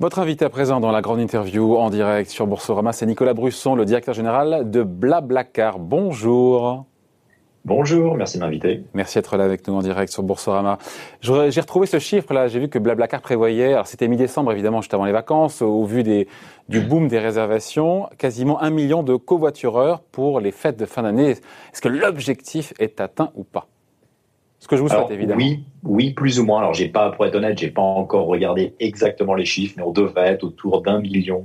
Votre invité à présent dans la grande interview en direct sur Boursorama, c'est Nicolas Brusson, le directeur général de Blablacar. Bonjour. Bonjour, merci de m'inviter. Merci d'être là avec nous en direct sur Boursorama. J'ai retrouvé ce chiffre là, j'ai vu que Blablacar prévoyait, alors c'était mi-décembre évidemment, juste avant les vacances, au vu des, du boom des réservations, quasiment un million de covoitureurs pour les fêtes de fin d'année. Est-ce que l'objectif est atteint ou pas? Ce que je vous souhaite, évidemment. Oui, oui, plus ou moins. Alors, j'ai pas, pour être honnête, j'ai pas encore regardé exactement les chiffres, mais on devrait être autour d'un million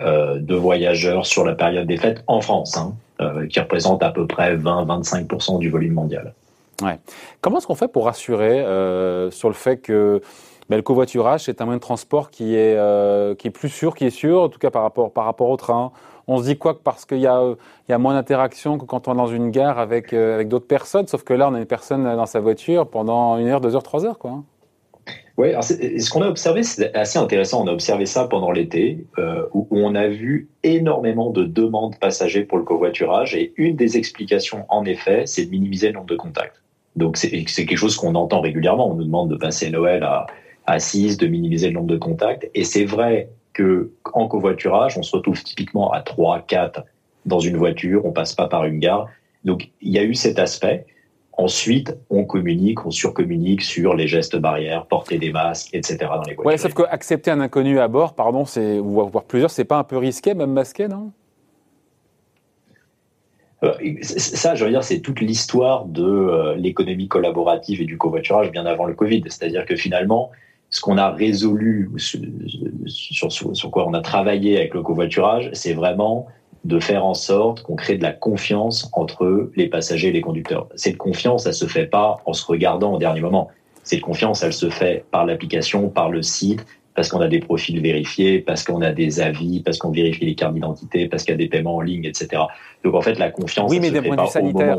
euh, de voyageurs sur la période des fêtes en France, hein, euh, qui représente à peu près 20-25% du volume mondial. Ouais. Comment est-ce qu'on fait pour rassurer euh, sur le fait que ben, le covoiturage, c'est un moyen de transport qui est, qui est plus sûr, qui est sûr, en tout cas par rapport, par rapport au train on se dit quoi Parce qu'il y a, moins d'interaction que quand on est dans une gare avec, euh, avec d'autres personnes, sauf que là, on a une personne dans sa voiture pendant une heure, deux heures, trois heures, quoi. Hein. Oui, ce qu'on a observé, c'est assez intéressant. On a observé ça pendant l'été, euh, où, on a vu énormément de demandes passagers pour le covoiturage. Et une des explications, en effet, c'est de minimiser le nombre de contacts. Donc, c'est quelque chose qu'on entend régulièrement. On nous demande de passer Noël à, à 6, de minimiser le nombre de contacts. Et c'est vrai que en covoiturage, on se retrouve typiquement à 3, 4 dans une voiture, on passe pas par une gare. Donc il y a eu cet aspect. Ensuite, on communique, on surcommunique sur les gestes barrières, porter des masques, etc. dans les voitures. Ouais, sauf qu'accepter un inconnu à bord, pardon, c'est voir plusieurs, c'est pas un peu risqué, même masqué, non? Euh, ça, je veux dire, c'est toute l'histoire de euh, l'économie collaborative et du covoiturage bien avant le Covid. C'est-à-dire que finalement, ce qu'on a résolu, sur, quoi on a travaillé avec le covoiturage, c'est vraiment de faire en sorte qu'on crée de la confiance entre les passagers et les conducteurs. Cette confiance, elle se fait pas en se regardant au dernier moment. Cette confiance, elle se fait par l'application, par le site, parce qu'on a des profils vérifiés, parce qu'on a des avis, parce qu'on vérifie les cartes d'identité, parce qu'il y a des paiements en ligne, etc. Donc en fait, la confiance, oui, mais d'un point de vue sanitaire,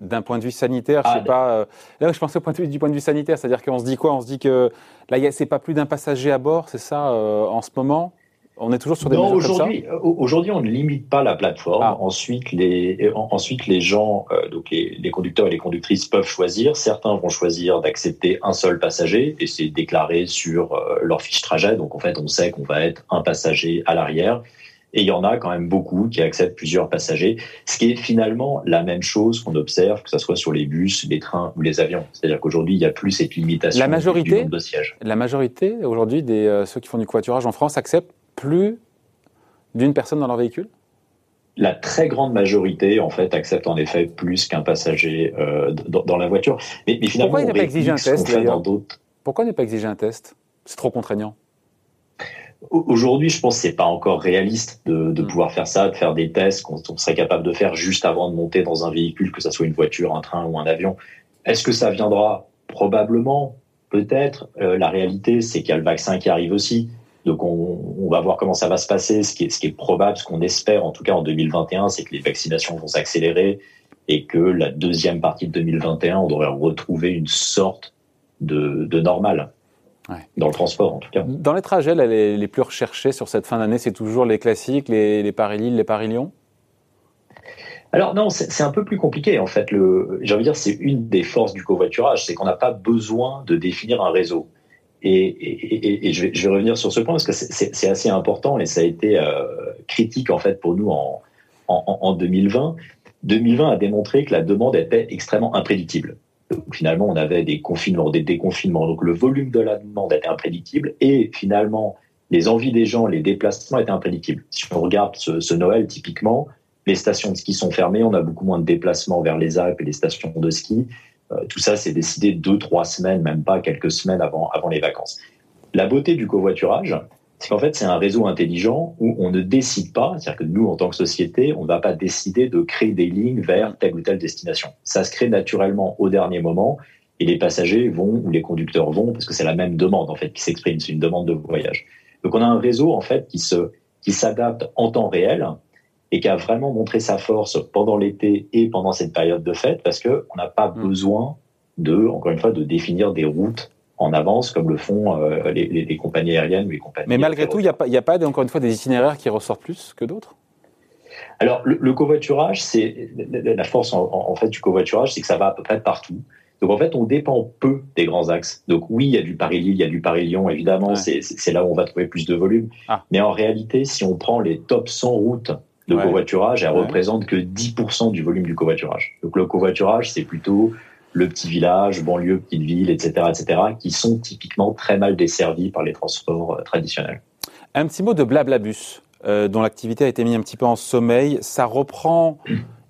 d'un point de vue sanitaire, je sais pas. Euh, là, je pensais au point de vue, du point de vue sanitaire, c'est-à-dire qu'on se dit quoi? On se dit que là, c'est pas plus d'un passager à bord, c'est ça, euh, en ce moment? On est toujours sur des non, aujourd'hui, euh, aujourd'hui, on ne limite pas la plateforme. Ah. Ensuite, les ensuite les gens, euh, donc les, les, conducteurs et les conductrices peuvent choisir. Certains vont choisir d'accepter un seul passager et c'est déclaré sur euh, leur fiche trajet. Donc en fait, on sait qu'on va être un passager à l'arrière. Et il y en a quand même beaucoup qui acceptent plusieurs passagers, ce qui est finalement la même chose qu'on observe, que ce soit sur les bus, les trains ou les avions. C'est-à-dire qu'aujourd'hui, il n'y a plus cette limitation la majorité, du nombre de sièges. La majorité aujourd'hui des ceux qui font du covoiturage en France acceptent plus d'une personne dans leur véhicule? La très grande majorité, en fait, accepte en effet plus qu'un passager euh, dans, la voiture. Mais, finalement, pourquoi n'est pas exigé un test Pourquoi ne pas exiger un test? C'est trop contraignant. Aujourd'hui, je pense que c'est pas encore réaliste de, hmm. pouvoir faire ça, de faire des tests qu'on serait capable de faire juste avant de monter dans un véhicule, que ce soit une voiture, un train ou un avion. Est-ce que ça viendra? Probablement, peut-être. Euh, la réalité, c'est qu'il y a le vaccin qui arrive aussi. Donc on, va voir comment ça va se passer. Ce qui est, ce qui est probable, ce qu'on espère en tout cas en 2021, c'est que les vaccinations vont s'accélérer et que la deuxième partie de 2021, on devrait retrouver une sorte de, de normal. Dans le transport, en tout cas. Dans les trajets les, les plus recherchés sur cette fin d'année, c'est toujours les classiques, les, les Paris-Lille, les Paris-Lyon alors non, c'est un peu plus compliqué en fait. J'ai envie de dire, c'est une des forces du covoiturage, c'est qu'on n'a pas besoin de définir un réseau. Et, je, vais, revenir sur ce point parce que c'est assez important et ça a été euh, critique en fait pour nous en, en, 2020. 2020 a démontré que la demande était extrêmement imprédictible. Donc, finalement, on avait des confinements, des déconfinements. Donc le volume de la demande était imprédictible et finalement les envies des gens, les déplacements étaient imprédictibles. Si on regarde ce, ce Noël, typiquement, les stations de ski sont fermées, on a beaucoup moins de déplacements vers les Alpes et les stations de ski. Euh, tout ça, c'est décidé deux, trois semaines, même pas quelques semaines avant, avant les vacances. La beauté du covoiturage, c'est qu'en fait, c'est un réseau intelligent où on ne décide pas, c'est-à-dire que nous, en tant que société, on ne va pas décider de créer des lignes vers telle ou telle destination. Ça se crée naturellement au dernier moment et les passagers vont ou les conducteurs vont parce que c'est la même demande en fait qui s'exprime, c'est une demande de voyage. Donc on a un réseau en fait qui se qui s'adapte en temps réel et qui a vraiment montré sa force pendant l'été et pendant cette période de fête parce que on n'a pas mm. besoin de, encore une fois, de définir des routes en avance comme le font euh, les, compagnies aériennes ou les compagnies. Mais malgré tout, il n'y a pas, a pas encore une fois des itinéraires qui ressortent plus que d'autres? Alors le, covoiturage, c'est la force en, fait du covoiturage, c'est que ça va à peu près partout. Donc en fait, on dépend peu des grands axes. Donc oui, il y a du Paris-Lille, il y a du Paris-Lyon, évidemment, c'est là où on va trouver plus de volume. Ah. Mais en réalité, si on prend les top 100 routes de covoiturage, elles représentent que 10% du volume du covoiturage. Donc le covoiturage, c'est plutôt le petit village, banlieue, petite ville, etc., etc., qui sont typiquement très mal desservis par les transports euh, traditionnels. Un petit mot de Blablabus, euh, dont l'activité a été mise un petit peu en sommeil. Ça reprend.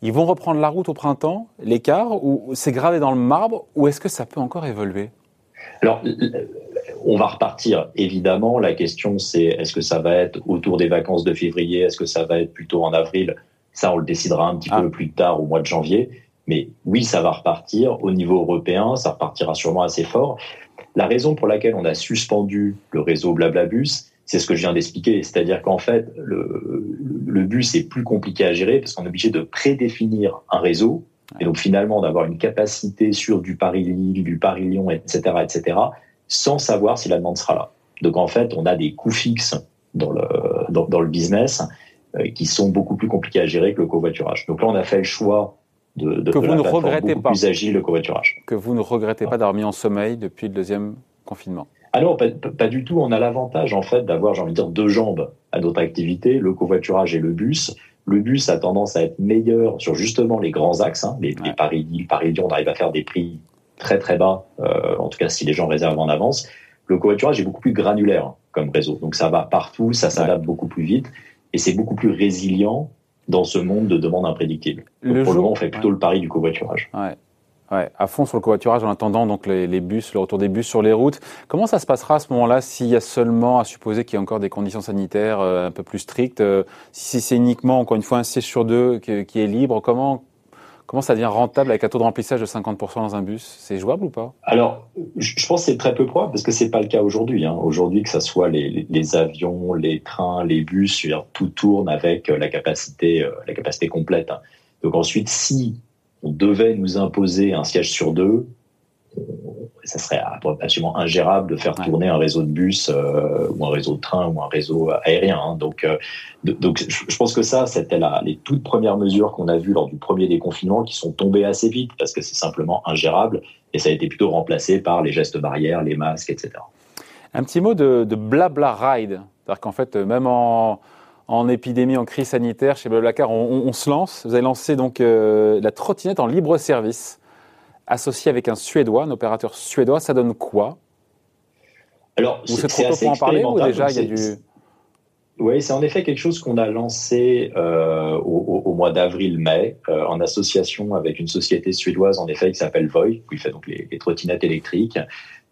Ils vont reprendre la route au printemps, l'écart, ou c'est gravé dans le marbre, ou est-ce que ça peut encore évoluer? Alors, on va repartir. Évidemment, la question c'est est-ce que ça va être autour des vacances de février, est-ce que ça va être plutôt en avril? Ça, on le décidera un petit ah. peu plus tard, au mois de janvier. Mais oui, ça va repartir. Au niveau européen, ça repartira sûrement assez fort. La raison pour laquelle on a suspendu le réseau Blablabus, c'est ce que je viens d'expliquer. C'est-à-dire qu'en fait, le, bus est plus compliqué à gérer parce qu'on est obligé de prédéfinir un réseau et donc finalement d'avoir une capacité sur du Paris-Lille, du Paris-Lyon, etc., etc., sans savoir si la demande sera là. Donc en fait, on a des coûts fixes dans le, dans le business euh, qui sont beaucoup plus compliqués à gérer que le covoiturage. Donc là, on a fait le choix de, de, que vous ne regrettez pas. plus agile le covoiturage. Que vous ne regrettez pas d'avoir mis en sommeil depuis le deuxième confinement. Ah non, pas, du tout. On a l'avantage en fait d'avoir, j'ai envie de dire, deux jambes à notre activité, le covoiturage et le bus. Le bus a tendance à être meilleur sur justement les grands axes, hein, les, Paris-Lille, Paris-Lyon, on arrive à faire des prix très très bas, euh, en tout cas si les gens réservent en avance. Le covoiturage est beaucoup plus granulaire comme réseau, donc ça va partout, ça s'adapte beaucoup plus vite et c'est beaucoup plus résilient dans ce monde de demandes imprédictibles. pour le moment, on fait plutôt le pari du covoiturage. Ouais. Ouais, à fond sur le covoiturage en attendant donc les, les, bus, le retour des bus sur les routes. Comment ça se passera à ce moment-là s'il y a seulement à supposer qu'il y a encore des conditions sanitaires euh, un peu plus strictes euh, Si c'est uniquement, encore une fois, un siège sur deux qui, qui est libre, comment Comment ça devient rentable avec un taux de remplissage de 50% dans un bus? C'est jouable ou pas? Alors, je pense que c'est très peu probable parce que c'est pas le cas aujourd'hui. Hein. Aujourd'hui, que ce soit les, les, avions, les trains, les bus, tout tourne avec la capacité, euh, la capacité complète. Hein. Donc ensuite, si on devait nous imposer un siège sur deux, ça serait absolument ingérable de faire tourner un réseau de bus euh, ou un réseau de train ou un réseau aérien. Hein. Donc, euh, donc, je pense que ça, c'était les toutes premières mesures qu'on a vues lors du premier déconfinement qui sont tombées assez vite parce que c'est simplement ingérable et ça a été plutôt remplacé par les gestes barrières, les masques, etc. Un petit mot de, de blabla ride, c'est-à-dire qu'en fait, même en en épidémie, en crise sanitaire, chez Blablacar, on, on, se lance. Vous avez lancé donc euh, la trottinette en libre service, associée avec un Suédois, un opérateur suédois. Ça donne quoi? Alors, c'est trop tôt pour en parler ou déjà il y a du... Oui, c'est en effet quelque chose qu'on a lancé euh, au, au, mois d'avril-mai euh, en association avec une société suédoise en effet qui s'appelle Voi, qui fait donc les, les trottinettes électriques.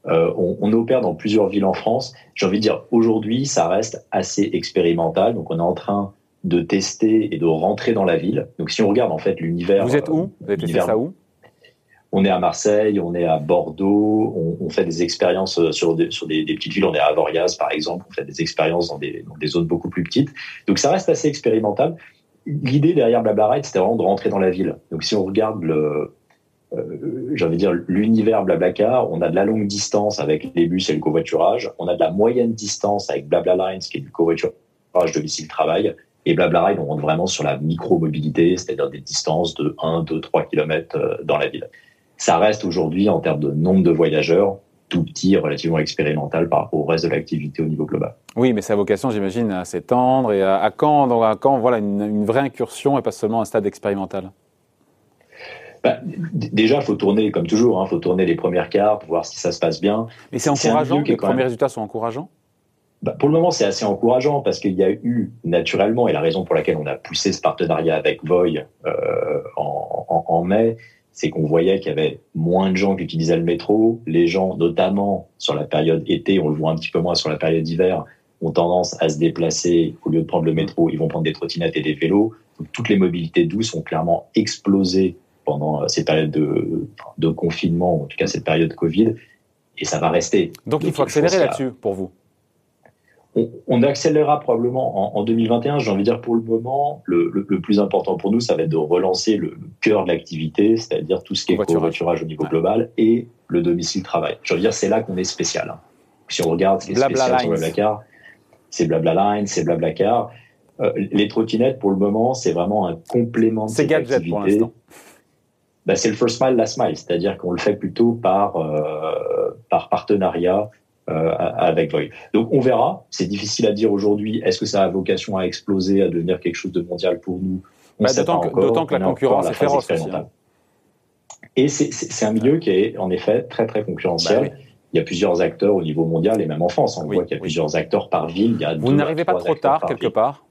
Euh, on, on, opère dans plusieurs villes en France. J'ai envie de dire, aujourd'hui, ça reste assez expérimental. Donc, on est en train de tester et de rentrer dans la ville. Donc, si on regarde en fait l'univers. Vous êtes où? Vous avez testé ça où? On est à Marseille, on est à Bordeaux, on, fait des expériences sur, des, sur des, petites villes. On est à Avoriaz, par exemple. On fait des expériences dans des, zones beaucoup plus petites. Donc, ça reste assez expérimental. L'idée derrière Blablabla, c'était vraiment de rentrer dans la ville. Donc, si on regarde le, euh, j'ai de l'univers Blablacar, on a de la longue distance avec les bus et le covoiturage, on a de la moyenne distance avec Blabla Lines, qui est du covoiturage domicile-travail, et Blabla Ride, on rentre vraiment sur la micro-mobilité, c'est-à-dire des distances de 1, 2, 3 km dans la ville. Ça reste aujourd'hui, en termes de nombre de voyageurs, tout petit, relativement expérimental par rapport au reste de l'activité au niveau global. Oui, mais sa vocation, j'imagine, à s'étendre et à, quand, donc à quand voilà, une, une vraie incursion et pas seulement un stade expérimental? Bah, déjà, il faut tourner, comme toujours, il hein, faut tourner les premières cartes, voir si ça se passe bien. Mais c'est encourageant, les premiers résultats sont encourageants? Bah, Pour le moment, c'est assez encourageant parce qu'il y a eu naturellement, et la raison pour laquelle on a poussé ce partenariat avec Voy euh, en, en, en, mai, c'est qu'on voyait qu'il y avait moins de gens qui utilisaient le métro. Les gens, notamment sur la période été, on le voit un petit peu moins sur la période d'hiver, ont tendance à se déplacer. Au lieu de prendre le métro, ils vont prendre des trottinettes et des vélos. Donc, toutes les mobilités douces ont clairement explosé pendant euh, ces périodes de, de confinement, en tout cas cette période Covid, et ça va rester. Donc, il faut accélérer là-dessus pour vous on, on, accélérera probablement en, en 2021. J'ai envie de dire pour le moment, le, le, le, plus important pour nous, ça va être de relancer le, cœur de l'activité, c'est-à-dire tout ce qui est covoiturage au niveau global et le domicile travail. J'ai envie de dire, c'est là qu'on est spécial. Hein. Si on regarde ce qui est spécial sur Blablacar, c'est Blablaline, c'est Blablacar. Euh, les trottinettes, pour le moment, c'est vraiment un complément de cette activité. Pour l'instant bah, c'est le first mile, last mile, c'est-à-dire qu'on le fait plutôt par, par partenariat avec Void. Donc on verra, c'est difficile à dire aujourd'hui, est-ce que ça a vocation à exploser, à devenir quelque chose de mondial pour nous? Bah, D'autant que, la concurrence est féroce aussi. Hein. Et c'est un milieu qui est en effet très très concurrentiel. Bah il y a plusieurs acteurs au niveau mondial et même en France. On voit qu'il y a plusieurs acteurs par ville. Il Vous n'arrivez pas trop tard quelque part?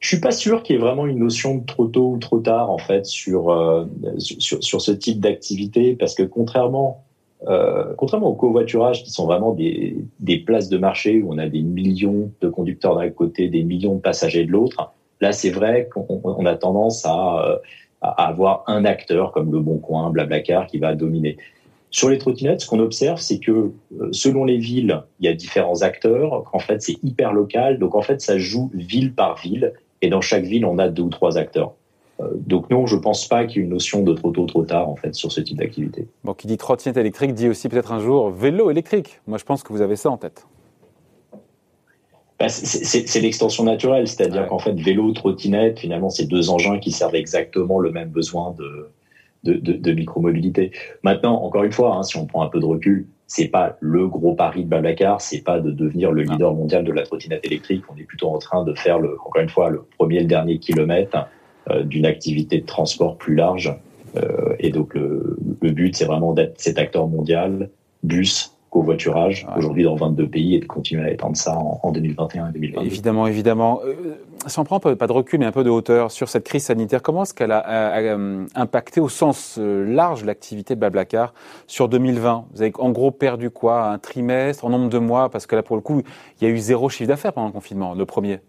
Je suis pas sûr qu'il y ait vraiment une notion de trop tôt ou trop tard en fait sur euh, sur, sur, ce type d'activité parce que contrairement euh, contrairement au covoiturage qui sont vraiment des, des places de marché où on a des millions de conducteurs d'un côté, des millions de passagers de l'autre, là c'est vrai qu'on a tendance à, euh, à avoir un acteur comme le Bon Coin, Blablacar qui va dominer. Sur les trottinettes, ce qu'on observe, c'est que euh, selon les villes, il y a différents acteurs. En fait, c'est hyper local. Donc, en fait, ça joue ville par ville. Et dans chaque ville, on a deux ou trois acteurs. Euh, donc non, je pense pas qu'il y ait une notion de trop tôt, trop tard en fait sur ce type d'activité. Bon, qui dit trottinette électrique dit aussi peut-être un jour vélo électrique. Moi, je pense que vous avez ça en tête. Bah, c'est l'extension naturelle, c'est-à-dire qu'en fait, vélo, trottinette, finalement, c'est deux engins qui servent exactement le même besoin de, de, de, de micromobilité. Maintenant, encore une fois, hein, si on prend un peu de recul, c'est pas le gros pari de Blablacar, c'est pas de devenir le leader mondial de la trottinette électrique. On est plutôt en train de faire le, encore une fois, le premier et le dernier kilomètre d'une activité de transport plus large. Euh, et donc le, le but, c'est vraiment d'être cet acteur mondial, bus, covoiturage aujourd'hui dans 22 pays et de continuer à étendre ça en, 2021 et 2022. Évidemment, évidemment. Euh, si on prend pas de recul mais un peu de hauteur sur cette crise sanitaire, comment est-ce qu'elle a, euh, impacté au sens euh, large l'activité de Bablacar sur 2020 Vous avez en gros perdu quoi? Un trimestre, en nombre de mois? Parce que là, pour le coup, il y a eu zéro chiffre d'affaires pendant le confinement, le premier.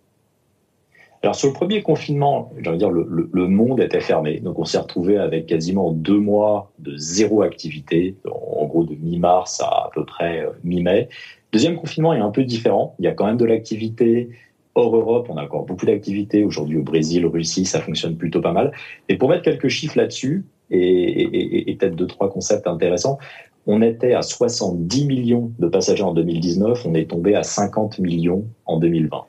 Alors sur le premier confinement, j'ai dire le, le, monde était fermé, donc on s'est retrouvé avec quasiment deux mois de zéro activité, en gros de mi-mars à à peu près euh, mi-mai. Deuxième confinement est un peu différent. Il y a quand même de l'activité hors Europe. On a encore beaucoup d'activités aujourd'hui au Brésil, Russie, ça fonctionne plutôt pas mal. Et pour mettre quelques chiffres là-dessus et, et, et peut-être deux trois concepts intéressants, on était à 70 millions de passagers en 2019, on est tombé à 50 millions en 2020.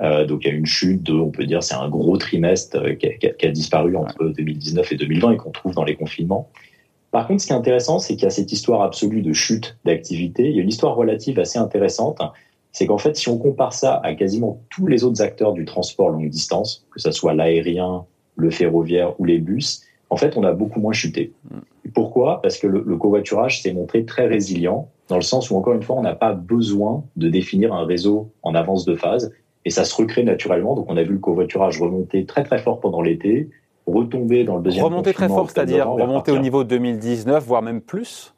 Euh, donc il y a une chute de, on peut dire, c'est un gros trimestre euh, qui a, disparu entre 2019 et 2020 et qu'on trouve dans les confinements. Par contre, ce qui est intéressant, c'est qu'il y a cette histoire absolue de chute d'activité. Il y a une histoire relative assez intéressante. C'est qu'en fait, si on compare ça à quasiment tous les autres acteurs du transport longue distance, que ce soit l'aérien, le ferroviaire ou les bus, en fait, on a beaucoup moins chuté. Pourquoi? Parce que le, le covoiturage s'est montré très résilient, dans le sens où, encore une fois, on n'a pas besoin de définir un réseau en avance de phase et ça se recrée naturellement. Donc on a vu le covoiturage remonter très très fort pendant l'été, retomber dans le deuxième Remonter très fort, c'est-à-dire remonter au niveau 2019, voire même plus?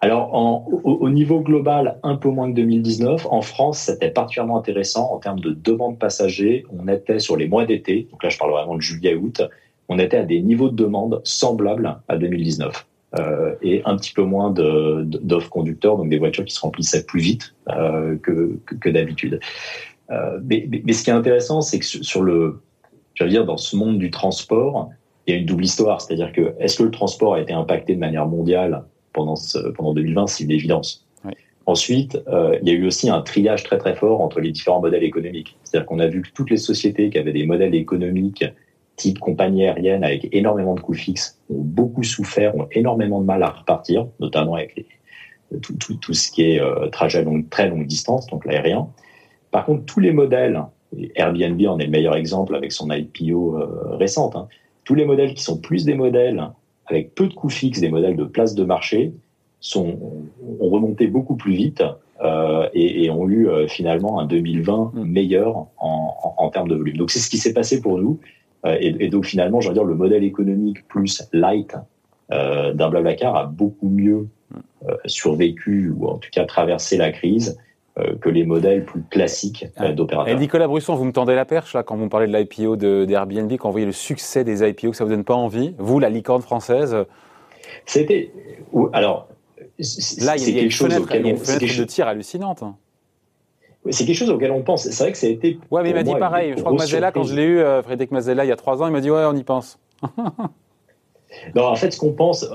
Alors, en, au, niveau global, un peu moins que 2019. En France, c'était particulièrement intéressant en termes de demande passagers. On était sur les mois d'été, donc là je parle vraiment de juillet-août, on était à des niveaux de demande semblables à 2019. Euh, et un petit peu moins d'offres conducteurs, donc des voitures qui se remplissaient plus vite euh, que, que, que d'habitude. Euh, mais, mais, ce qui est intéressant, c'est que sur le, je veux dire, dans ce monde du transport, il y a une double histoire. C'est-à-dire que est-ce que le transport a été impacté de manière mondiale pendant ce, pendant 2020 C'est une évidence. Oui. Ensuite, euh, il y a eu aussi un triage très très fort entre les différents modèles économiques. C'est-à-dire qu'on a vu que toutes les sociétés qui avaient des modèles économiques type compagnie aérienne avec énormément de coûts fixes ont beaucoup souffert, ont énormément de mal à repartir, notamment avec les, tout, tout, tout, ce qui est euh, trajet à longue, très longue distance, donc l'aérien. Par contre, tous les modèles, Airbnb en est le meilleur exemple avec son IPO euh, récente, hein, tous les modèles qui sont plus des modèles avec peu de coûts fixes, des modèles de place de marché, sont, ont remonté beaucoup plus vite euh, et, et, ont eu euh, finalement un 2020 mm. meilleur en, en, en, termes de volume. Donc c'est ce qui s'est passé pour nous. Euh, et, et, donc finalement, je veux dire, le modèle économique plus light euh, d'un Blablacar a beaucoup mieux survécu ou en tout cas traversé la crise que les modèles plus classiques euh, d'opérateurs. Et Nicolas Brusson, vous me tendez la perche là quand vous me parlez de l'IPO d'Airbnb, quand vous voyez le succès des IPO, que ça vous donne pas envie Vous, la licorne française? C'était alors là il y a, quelque chose auquel on, fenêtre de tir hallucinante. C'est quelque chose auquel on pense. C'est vrai que ça a été. Ouais, mais il m'a dit pareil. Je crois que Mazella, quand je l'ai eu, euh, Frédéric Mazella, il y a trois ans, il m'a dit ouais, on y pense. Non, en fait, ce qu'on pense, euh,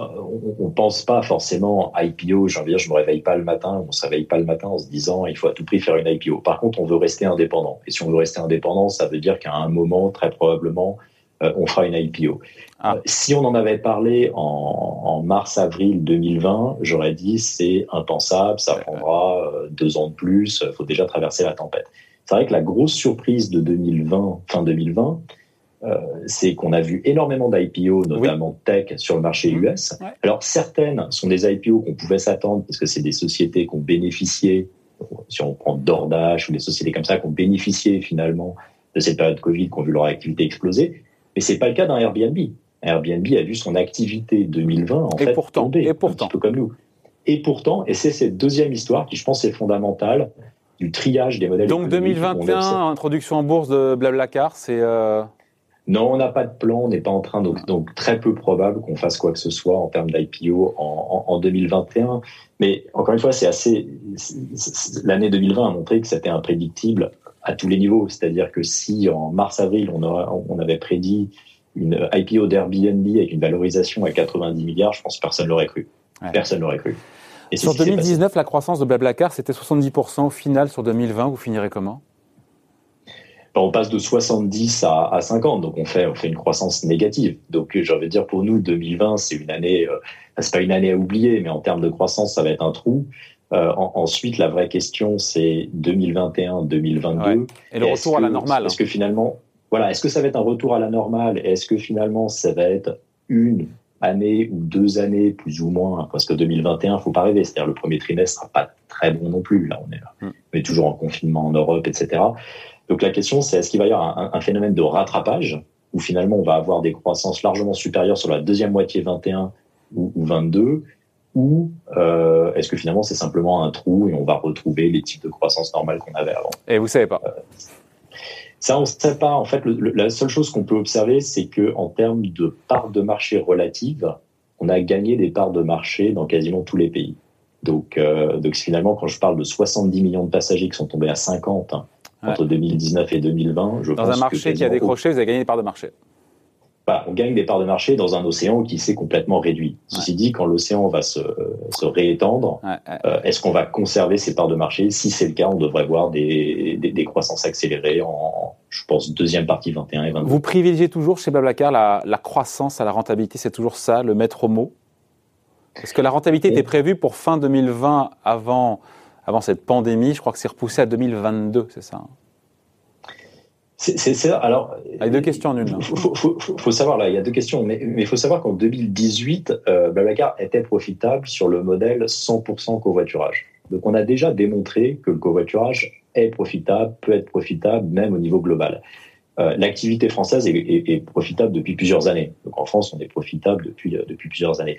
on, ne pense pas forcément IPO. J'ai envie de dire, je me réveille pas le matin, on se réveille pas le matin en se disant, il faut à tout prix faire une IPO. Par contre, on veut rester indépendant. Et si on veut rester indépendant, ça veut dire qu'à un moment, très probablement, on fera une IPO. Ah. si on en avait parlé en, mars-avril 2020, j'aurais dit c'est impensable, ça prendra deux ans de plus, il faut déjà traverser la tempête. C'est vrai que la grosse surprise de 2020, fin 2020, euh, c'est qu'on a vu énormément d'IPO, notamment tech, sur le marché mmh. US. Alors certaines sont des IPO qu'on pouvait s'attendre parce que c'est des sociétés qui ont bénéficié, si on prend DoorDash ou des sociétés comme ça, qui ont bénéficié finalement de cette période Covid, qui ont vu leur activité exploser. Mais c'est pas le cas d'un Airbnb. Airbnb a vu son activité 2020 en fait tomber, et pourtant. un petit peu comme nous. Et pourtant, et c'est cette deuxième histoire qui, je pense, est fondamentale du triage des modèles. Donc 2021, introduction en bourse de Blablacar, c'est. Euh... Non, on n'a pas de plan, on n'est pas en train, donc, donc très peu probable qu'on fasse quoi que ce soit en termes d'IPO en, en, en, 2021. Mais encore une fois, c'est assez. L'année 2020 a montré que c'était imprédictible à tous les niveaux. C'est-à-dire que si en mars-avril, on, on avait prédit une IPO d'Airbnb avec une valorisation à 90 milliards, je pense que personne l'aurait cru. Personne l'aurait cru. Et sur 2019, la croissance de Blablacar, c'était 70%. Au final, sur 2020, vous finirez comment? On passe de 70 à, à, 50, donc on fait, on fait une croissance négative. Donc j'ai envie de dire pour nous, 2020, c'est une année, euh, c'est pas une année à oublier, mais en termes de croissance, ça va être un trou. Euh, ensuite, la vraie question, c'est 2021, 2022. Et le retour à la normale. Est-ce que finalement, voilà, est-ce que ça va être un retour à la normale? Est-ce que finalement, ça va être une année ou deux années, plus ou moins, parce que 2021, faut pas rêver. C'est-à-dire le premier trimestre sera pas très bon non plus. Là, on est, là. Mm. on est toujours en confinement en Europe, etc. Donc la question, c'est est-ce qu'il va y avoir un, phénomène de rattrapage où finalement on va avoir des croissances largement supérieures sur la deuxième moitié 21 ou, 22 ou euh, est-ce que finalement c'est simplement un trou et on va retrouver les types de croissance normales qu'on avait avant? Et vous savez pas euh, ça, on ne sait pas. En fait, la seule chose qu'on peut observer, c'est que en termes de parts de marché relatives, on a gagné des parts de marché dans quasiment tous les pays. Donc, euh, donc finalement, quand je parle de 70 millions de passagers qui sont tombés à 50 entre 2019 et 2020. Je dans un marché qui a décroché, vous avez gagné des parts de marché. Bah, on gagne des parts de marché dans un océan qui s'est complètement réduit. Ceci dit, quand l'océan va se, se réétendre, euh, est-ce qu'on va conserver ces parts de marché? Si c'est le cas, on devrait voir des, des, des, croissances accélérées en, je pense, deuxième partie 21 et 22. Vous privilégiez toujours chez Blablacar la, la croissance à la rentabilité, c'est toujours ça, le maître mot? Est-ce que la rentabilité était prévue pour fin 2020 avant avant cette pandémie. Je crois que c'est repoussé à 2022, c'est ça hein c'est ça. Alors, il y a deux questions en une. Il faut, savoir là, il y a deux questions, mais il faut savoir qu'en 2018, euh, Blablacar était profitable sur le modèle 100% covoiturage. Donc, on a déjà démontré que le covoiturage est profitable, peut être profitable même au niveau global. Euh, l'activité française est, est, profitable depuis plusieurs années. Donc en France, on est profitable depuis, euh, depuis plusieurs années.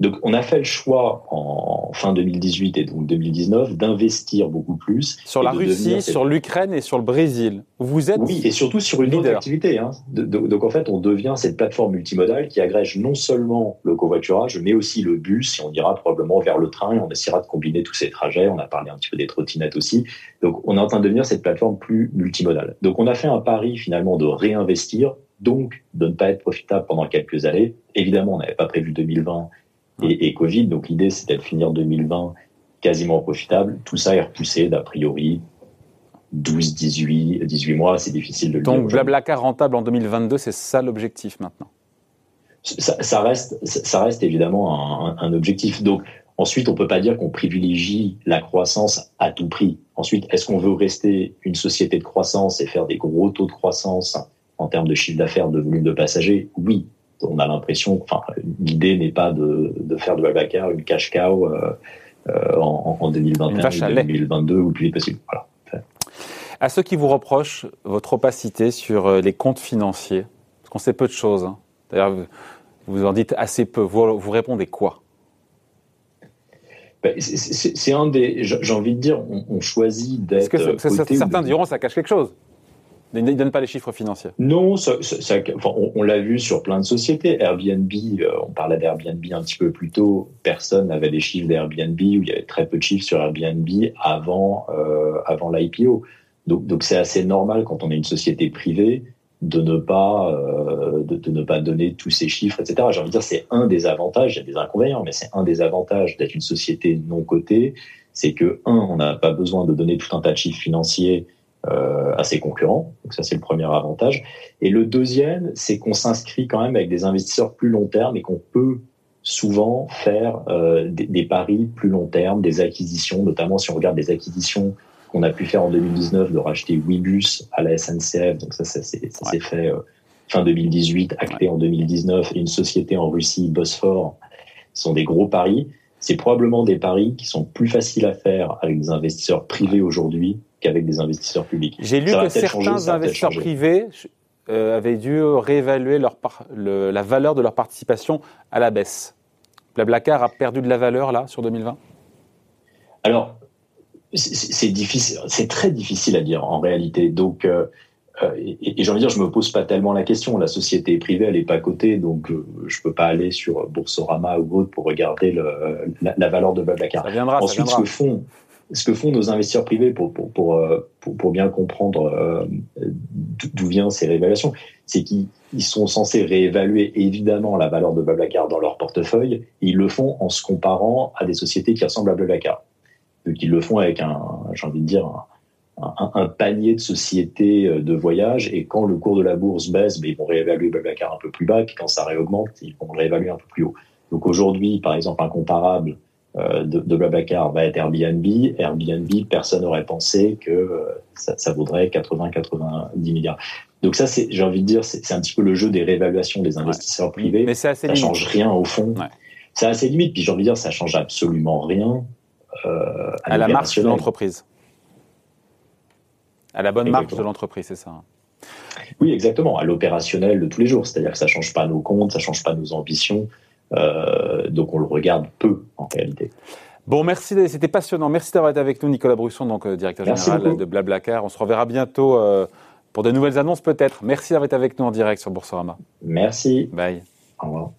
Donc on a fait le choix en fin 2018 et donc 2019 d'investir beaucoup plus. Sur la Russie, sur l'Ukraine et sur le Brésil. Vous êtes Oui, et surtout sur une autre activité. Hein. donc en fait, on devient cette plateforme multimodale qui agrège non seulement le covoiturage, mais aussi le bus, et on ira probablement vers le train, et on essaiera de combiner tous ces trajets. On a parlé un petit peu des trottinettes aussi. Donc on est en train de devenir cette plateforme plus multimodale. Donc on a fait un pari finalement de réinvestir, donc de ne pas être profitable pendant quelques années. Évidemment, on n'avait pas prévu 2020 et, et Covid, donc l'idée c'était de finir 2020 quasiment profitable. Tout ça est repoussé d'a priori 12, 18, 18 mois, c'est difficile de le dire. Donc Blablacar rentable en 2022, c'est ça l'objectif maintenant? Ça, ça, reste, ça reste évidemment un, un objectif. Donc ensuite, on peut pas dire qu'on privilégie la croissance à tout prix. Ensuite, est-ce qu'on veut rester une société de croissance et faire des gros taux de croissance en termes de chiffre d'affaires, de volume de passagers? Oui. On a l'impression, enfin, l'idée n'est pas de, de, faire de Blablacar une cash cow euh, euh en, en, 2021 ou 2022 ou plus vite possible. Voilà. À ceux qui vous reprochent votre opacité sur euh, les comptes financiers, parce qu'on sait peu de choses, hein. d'ailleurs vous en dites assez peu, vous, vous répondez quoi? Ben, c'est un des. J'ai envie de dire, on, on choisit d'être. Certains diront ça cache quelque chose. Ils ne donnent pas les chiffres financiers. Non, on, l'a vu sur plein de sociétés. Airbnb, euh, on parlait d'Airbnb un petit peu plus tôt. Personne n'avait des chiffres d'Airbnb ou il y avait très peu de chiffres sur Airbnb avant euh, avant l'IPO. Donc c'est assez normal quand on est une société privée de ne pas euh, de, ne pas donner tous ces chiffres, etc. J'ai envie de dire c'est un des avantages, il y a des inconvénients, mais c'est un des avantages d'être une société non cotée, c'est que un, on n'a pas besoin de donner tout un tas de chiffres financiers à ses concurrents. Donc ça, c'est le premier avantage. Et le deuxième, c'est qu'on s'inscrit quand même avec des investisseurs plus long terme et qu'on peut souvent faire euh, des, des, paris plus long terme, des acquisitions, notamment si on regarde des acquisitions qu'on a pu faire en 2019, de racheter Wibus à la SNCF. Donc ça, ça, s'est fait euh, fin 2018, acté en 2019, et une société en Russie, Bosphore, sont des gros paris. C'est probablement des paris qui sont plus faciles à faire avec des investisseurs privés aujourd'hui qu'avec des investisseurs publics. J'ai lu que certains investisseurs privés euh, avaient dû réévaluer leur la valeur de leur participation à la baisse. Blablacar a perdu de la valeur là sur 2020 Alors, c'est difficile, c'est très difficile à dire en réalité. Donc, euh, euh, et, j'ai envie de dire, je me pose pas tellement la question. La société privée, elle est pas cotée, donc je peux pas aller sur Boursorama ou autre pour regarder le, la, valeur de Blablacar. Ça viendra, Ensuite, ça viendra. ce que font ce que font nos investisseurs privés pour, pour, pour, euh, pour, bien comprendre euh, d'où vient ces réévaluations, c'est qu'ils sont censés réévaluer évidemment la valeur de Blablacar dans leur portefeuille. Et ils le font en se comparant à des sociétés qui ressemblent à Blablacar. Donc ils le font avec un, j'ai envie de dire, un, panier de sociétés euh, de voyage. Et quand le cours de la bourse baisse, ben, ils vont réévaluer Blablacar un peu plus bas. Puis quand ça réaugmente, ils vont le réévaluer un peu plus haut. Donc aujourd'hui, par exemple, un comparable de, de Blablacar va être Airbnb. Airbnb, personne n'aurait pensé que euh, ça, ça vaudrait 80-90 milliards. Donc ça, c'est, j'ai envie de dire, c'est un petit peu le jeu des réévaluations des investisseurs privés. Mais c'est assez ça limite. change rien au fond. Ouais. C'est assez limite. Puis j'ai envie de dire, ça change absolument rien euh, à, à la marche de l'entreprise. À la bonne marche de l'entreprise, c'est ça. Oui, exactement, à l'opérationnel de tous les jours. C'est-à-dire que ça change pas nos comptes, ça change pas nos ambitions. Euh, donc on le regarde peu en réalité. Bon, merci, c'était passionnant. Merci d'avoir été avec nous, Nicolas Brusson, donc euh, directeur Merci général beaucoup. de Blablacar. On se reverra bientôt euh, pour de nouvelles annonces peut-être. Merci d'avoir été avec nous en direct sur Boursorama. Merci. Bye. Au revoir.